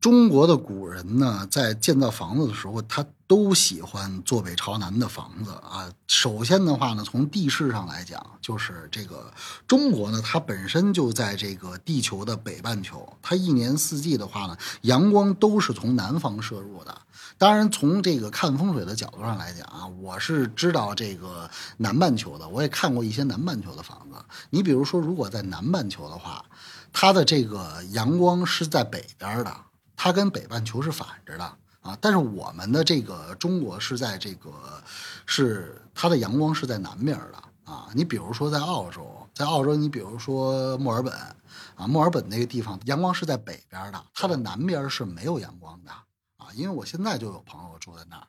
中国的古人呢，在建造房子的时候，他都喜欢坐北朝南的房子啊。首先的话呢，从地势上来讲，就是这个中国呢，它本身就在这个地球的北半球，它一年四季的话呢，阳光都是从南方射入的。当然，从这个看风水的角度上来讲啊，我是知道这个南半球的，我也看过一些南半球的房子。你比如说，如果在南半球的话，它的这个阳光是在北边的。它跟北半球是反着的啊，但是我们的这个中国是在这个是它的阳光是在南边的啊。你比如说在澳洲，在澳洲，你比如说墨尔本啊，墨尔本那个地方阳光是在北边的，它的南边是没有阳光的啊。因为我现在就有朋友住在那儿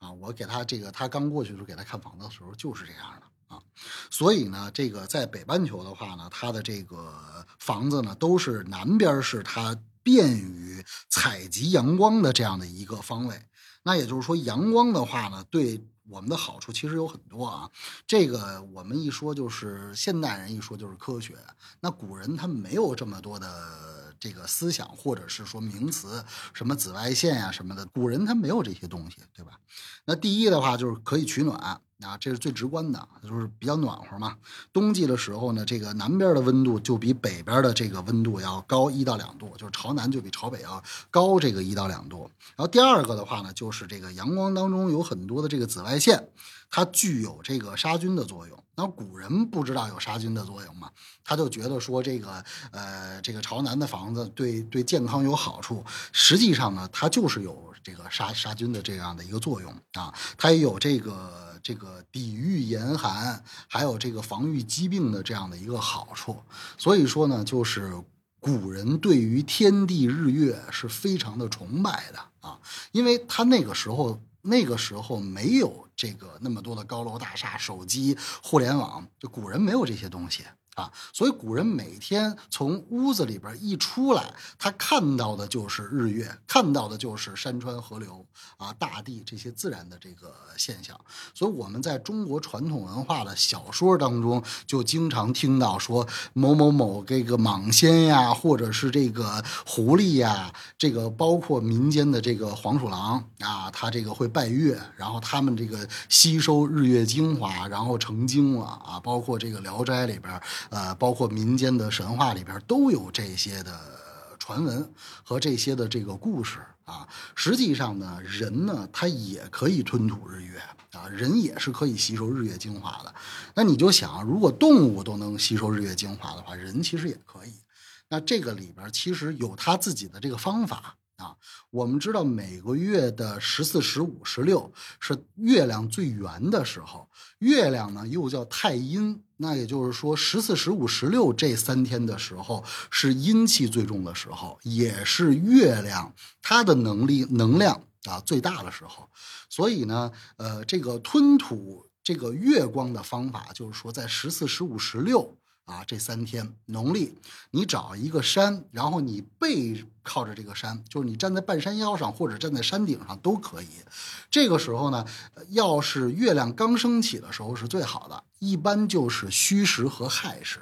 啊，我给他这个他刚过去的时候给他看房子的时候就是这样的啊。所以呢，这个在北半球的话呢，它的这个房子呢都是南边是它。便于采集阳光的这样的一个方位，那也就是说，阳光的话呢，对我们的好处其实有很多啊。这个我们一说就是现代人一说就是科学，那古人他没有这么多的这个思想，或者是说名词，什么紫外线呀什么的，古人他没有这些东西，对吧？那第一的话就是可以取暖。啊，这是最直观的，就是比较暖和嘛。冬季的时候呢，这个南边的温度就比北边的这个温度要高一到两度，就是朝南就比朝北要高这个一到两度。然后第二个的话呢，就是这个阳光当中有很多的这个紫外线，它具有这个杀菌的作用。那古人不知道有杀菌的作用嘛，他就觉得说这个呃这个朝南的房子对对健康有好处。实际上呢，它就是有这个杀杀菌的这样的一个作用啊，它也有这个。这个抵御严寒，还有这个防御疾病的这样的一个好处，所以说呢，就是古人对于天地日月是非常的崇拜的啊，因为他那个时候那个时候没有这个那么多的高楼大厦、手机、互联网，就古人没有这些东西。啊，所以古人每天从屋子里边一出来，他看到的就是日月，看到的就是山川河流啊，大地这些自然的这个现象。所以我们在中国传统文化的小说当中，就经常听到说某某某这个蟒仙呀，或者是这个狐狸呀，这个包括民间的这个黄鼠狼啊，他这个会拜月，然后他们这个吸收日月精华，然后成精了啊，包括这个《聊斋》里边。呃，包括民间的神话里边都有这些的传闻和这些的这个故事啊。实际上呢，人呢，他也可以吞吐日月啊，人也是可以吸收日月精华的。那你就想，如果动物都能吸收日月精华的话，人其实也可以。那这个里边其实有他自己的这个方法。啊，我们知道每个月的十四、十五、十六是月亮最圆的时候，月亮呢又叫太阴，那也就是说十四、十五、十六这三天的时候是阴气最重的时候，也是月亮它的能力能量啊最大的时候。所以呢，呃，这个吞吐这个月光的方法，就是说在十四、十五、十六。啊，这三天农历，你找一个山，然后你背靠着这个山，就是你站在半山腰上或者站在山顶上都可以。这个时候呢，要是月亮刚升起的时候是最好的，一般就是戌时和亥时。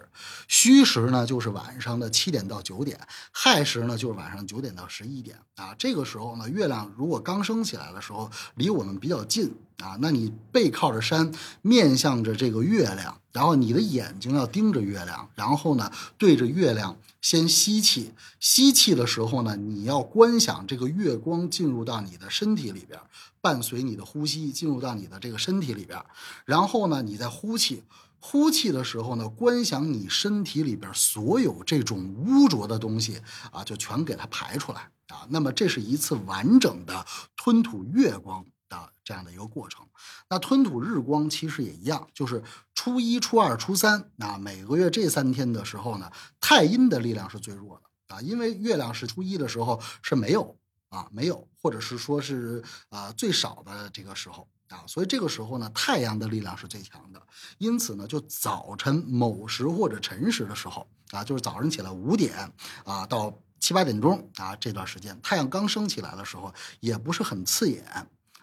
戌时呢就是晚上的七点到九点，亥时呢就是晚上九点到十一点。啊，这个时候呢，月亮如果刚升起来的时候，离我们比较近啊，那你背靠着山，面向着这个月亮。然后你的眼睛要盯着月亮，然后呢，对着月亮先吸气。吸气的时候后呢，你要观想这个月光进入到你的身体里边，伴随你的呼吸进入到你的这个身体里边。然后呢，你在呼气，呼气的时候呢，观想你身体里边所有这种污浊的东西啊，就全给它排出来啊。那么这是一次完整的吞吐月光。的这样的一个过程，那吞吐日光其实也一样，就是初一、初二、初三，那每个月这三天的时候呢，太阴的力量是最弱的啊，因为月亮是初一的时候是没有啊，没有，或者是说是啊最少的这个时候啊，所以这个时候呢，太阳的力量是最强的，因此呢，就早晨某时或者辰时的时候啊，就是早上起来五点啊到七八点钟啊这段时间，太阳刚升起来的时候，也不是很刺眼。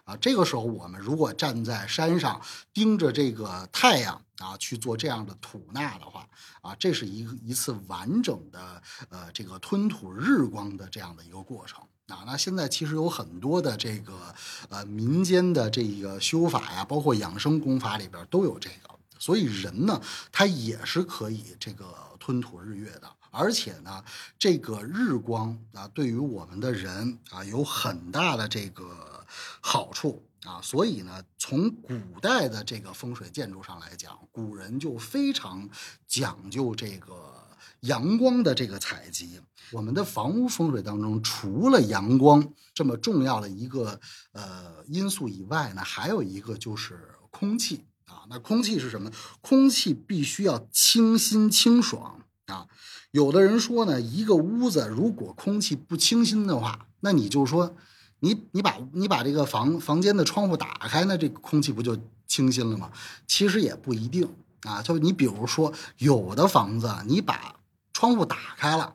啊，这个时候我们如果站在山上盯着这个太阳啊去做这样的吐纳的话，啊，这是一一次完整的呃这个吞吐日光的这样的一个过程。啊，那现在其实有很多的这个呃民间的这个修法呀，包括养生功法里边都有这个，所以人呢，他也是可以这个吞吐日月的，而且呢，这个日光啊，对于我们的人啊有很大的这个好处啊，所以呢，从古代的这个风水建筑上来讲，古人就非常讲究这个阳光的这个采集。我们的房屋风水当中，除了阳光这么重要的一个呃因素以外呢，还有一个就是空气啊。那空气是什么？空气必须要清新清爽啊。有的人说呢，一个屋子如果空气不清新的话，那你就说你你把你把这个房房间的窗户打开，那这个空气不就清新了吗？其实也不一定啊。就你比如说，有的房子你把窗户打开了。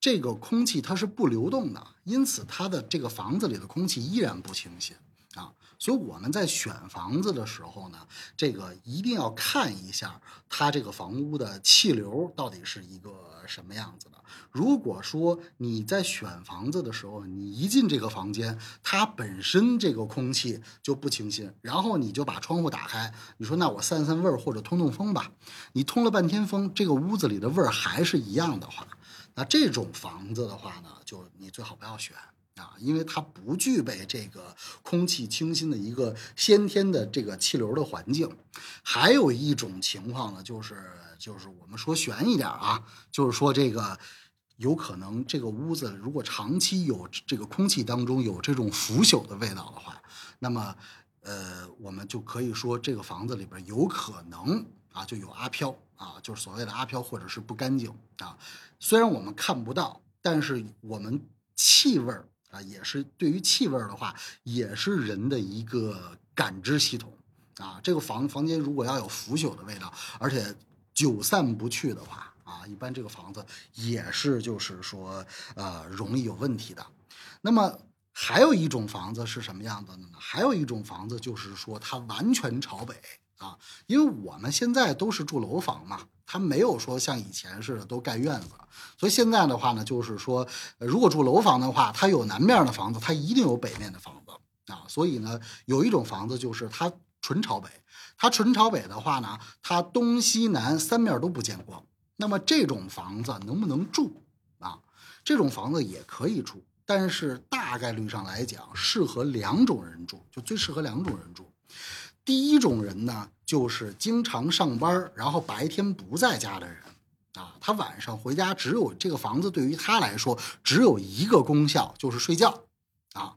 这个空气它是不流动的，因此它的这个房子里的空气依然不清新啊。所以我们在选房子的时候呢，这个一定要看一下它这个房屋的气流到底是一个什么样子的。如果说你在选房子的时候，你一进这个房间，它本身这个空气就不清新，然后你就把窗户打开，你说那我散散味儿或者通通风吧，你通了半天风，这个屋子里的味儿还是一样的话。那这种房子的话呢，就你最好不要选啊，因为它不具备这个空气清新的一个先天的这个气流的环境。还有一种情况呢，就是就是我们说悬一点啊，就是说这个有可能这个屋子如果长期有这个空气当中有这种腐朽的味道的话，那么呃，我们就可以说这个房子里边有可能啊就有阿飘啊，就是所谓的阿飘或者是不干净啊。虽然我们看不到，但是我们气味儿啊，也是对于气味儿的话，也是人的一个感知系统啊。这个房房间如果要有腐朽的味道，而且久散不去的话啊，一般这个房子也是就是说呃容易有问题的。那么还有一种房子是什么样子的呢？还有一种房子就是说它完全朝北啊，因为我们现在都是住楼房嘛。它没有说像以前似的都盖院子，所以现在的话呢，就是说，如果住楼房的话，它有南面的房子，它一定有北面的房子啊。所以呢，有一种房子就是它纯朝北，它纯朝北的话呢，它东西南三面都不见光。那么这种房子能不能住啊？这种房子也可以住，但是大概率上来讲，适合两种人住，就最适合两种人住。第一种人呢，就是经常上班，然后白天不在家的人，啊，他晚上回家只有这个房子对于他来说只有一个功效，就是睡觉，啊，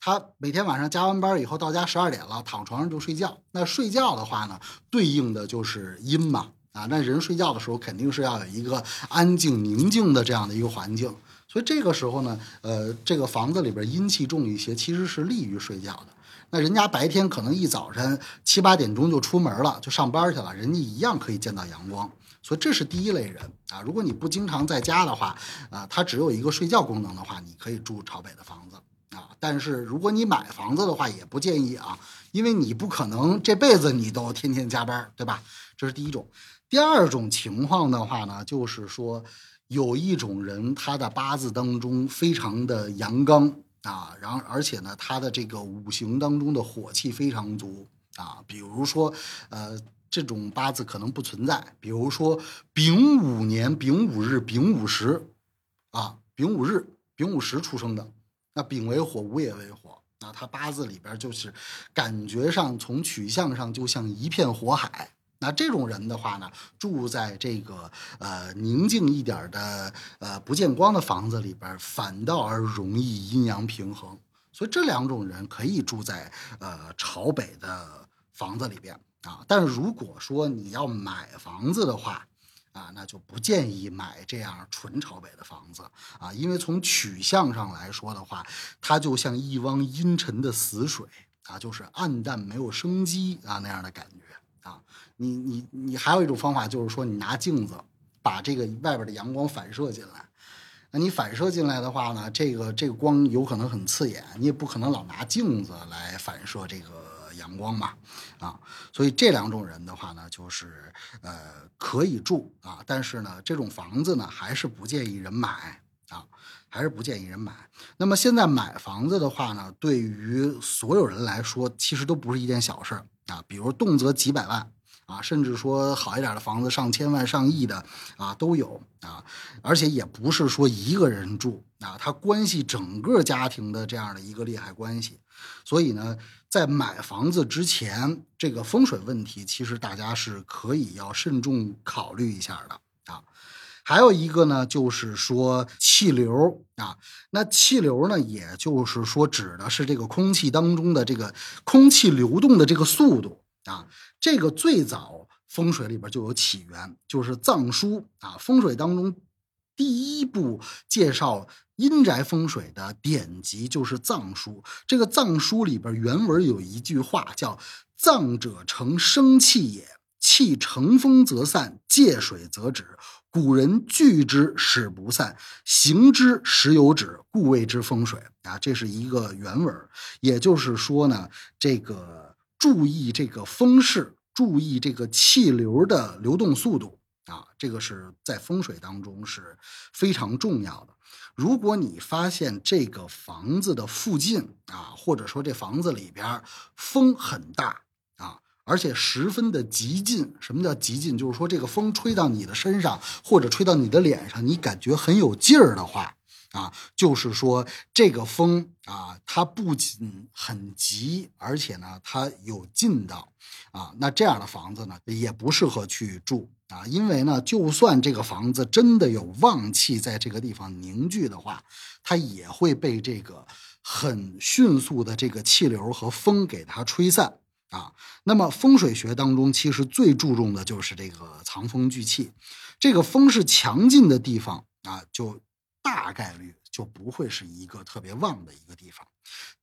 他每天晚上加完班以后到家十二点了，躺床上就睡觉。那睡觉的话呢，对应的就是阴嘛，啊，那人睡觉的时候肯定是要有一个安静宁静的这样的一个环境，所以这个时候呢，呃，这个房子里边阴气重一些，其实是利于睡觉的。那人家白天可能一早晨七八点钟就出门了，就上班去了，人家一样可以见到阳光，所以这是第一类人啊。如果你不经常在家的话，啊，它只有一个睡觉功能的话，你可以住朝北的房子啊。但是如果你买房子的话，也不建议啊，因为你不可能这辈子你都天天加班，对吧？这是第一种。第二种情况的话呢，就是说有一种人他的八字当中非常的阳刚。啊，然后而且呢，他的这个五行当中的火气非常足啊。比如说，呃，这种八字可能不存在。比如说，丙午年、丙午日、丙午时，啊，丙午日、丙午时出生的，那丙为火，午也为火，那他八字里边就是感觉上从取向上就像一片火海。那这种人的话呢，住在这个呃宁静一点的呃不见光的房子里边，反倒而容易阴阳平衡。所以这两种人可以住在呃朝北的房子里边啊。但是如果说你要买房子的话啊，那就不建议买这样纯朝北的房子啊，因为从取向上来说的话，它就像一汪阴沉的死水啊，就是暗淡没有生机啊那样的感觉。啊，你你你还有一种方法，就是说你拿镜子把这个外边的阳光反射进来。那你反射进来的话呢，这个这个光有可能很刺眼，你也不可能老拿镜子来反射这个阳光嘛。啊，所以这两种人的话呢，就是呃可以住啊，但是呢，这种房子呢还是不建议人买啊，还是不建议人买。那么现在买房子的话呢，对于所有人来说，其实都不是一件小事儿啊。比如动辄几百万啊，甚至说好一点的房子上千万、上亿的啊都有啊。而且也不是说一个人住啊，它关系整个家庭的这样的一个利害关系。所以呢，在买房子之前，这个风水问题其实大家是可以要慎重考虑一下的啊。还有一个呢，就是说气流啊，那气流呢，也就是说指的是这个空气当中的这个空气流动的这个速度啊。这个最早风水里边就有起源，就是藏书啊，风水当中第一部介绍阴宅风水的典籍就是藏书。这个藏书里边原文有一句话叫“藏者成生气也，气乘风则散，借水则止。”古人聚之使不散，行之时有止，故谓之风水啊。这是一个原文，也就是说呢，这个注意这个风势，注意这个气流的流动速度啊，这个是在风水当中是非常重要的。如果你发现这个房子的附近啊，或者说这房子里边风很大。而且十分的极近，什么叫极近？就是说这个风吹到你的身上，或者吹到你的脸上，你感觉很有劲儿的话，啊，就是说这个风啊，它不仅很急，而且呢，它有劲道，啊，那这样的房子呢，也不适合去住啊，因为呢，就算这个房子真的有旺气在这个地方凝聚的话，它也会被这个很迅速的这个气流和风给它吹散。啊，那么风水学当中其实最注重的就是这个藏风聚气，这个风是强劲的地方啊，就大概率就不会是一个特别旺的一个地方。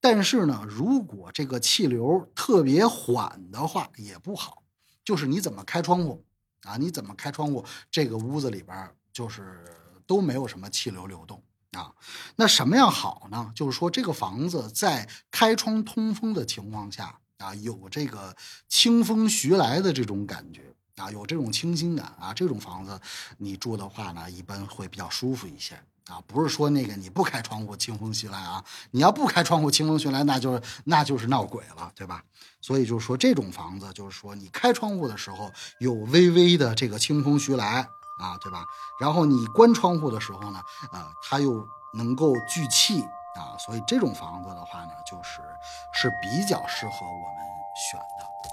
但是呢，如果这个气流特别缓的话也不好，就是你怎么开窗户啊，你怎么开窗户，这个屋子里边就是都没有什么气流流动啊。那什么样好呢？就是说这个房子在开窗通风的情况下。啊，有这个清风徐来的这种感觉啊，有这种清新感啊，这种房子你住的话呢，一般会比较舒服一些啊。不是说那个你不开窗户清风徐来啊，你要不开窗户清风徐来，那就是那就是闹鬼了，对吧？所以就是说这种房子，就是说你开窗户的时候有微微的这个清风徐来啊，对吧？然后你关窗户的时候呢，呃，它又能够聚气。啊，所以这种房子的话呢，就是是比较适合我们选的。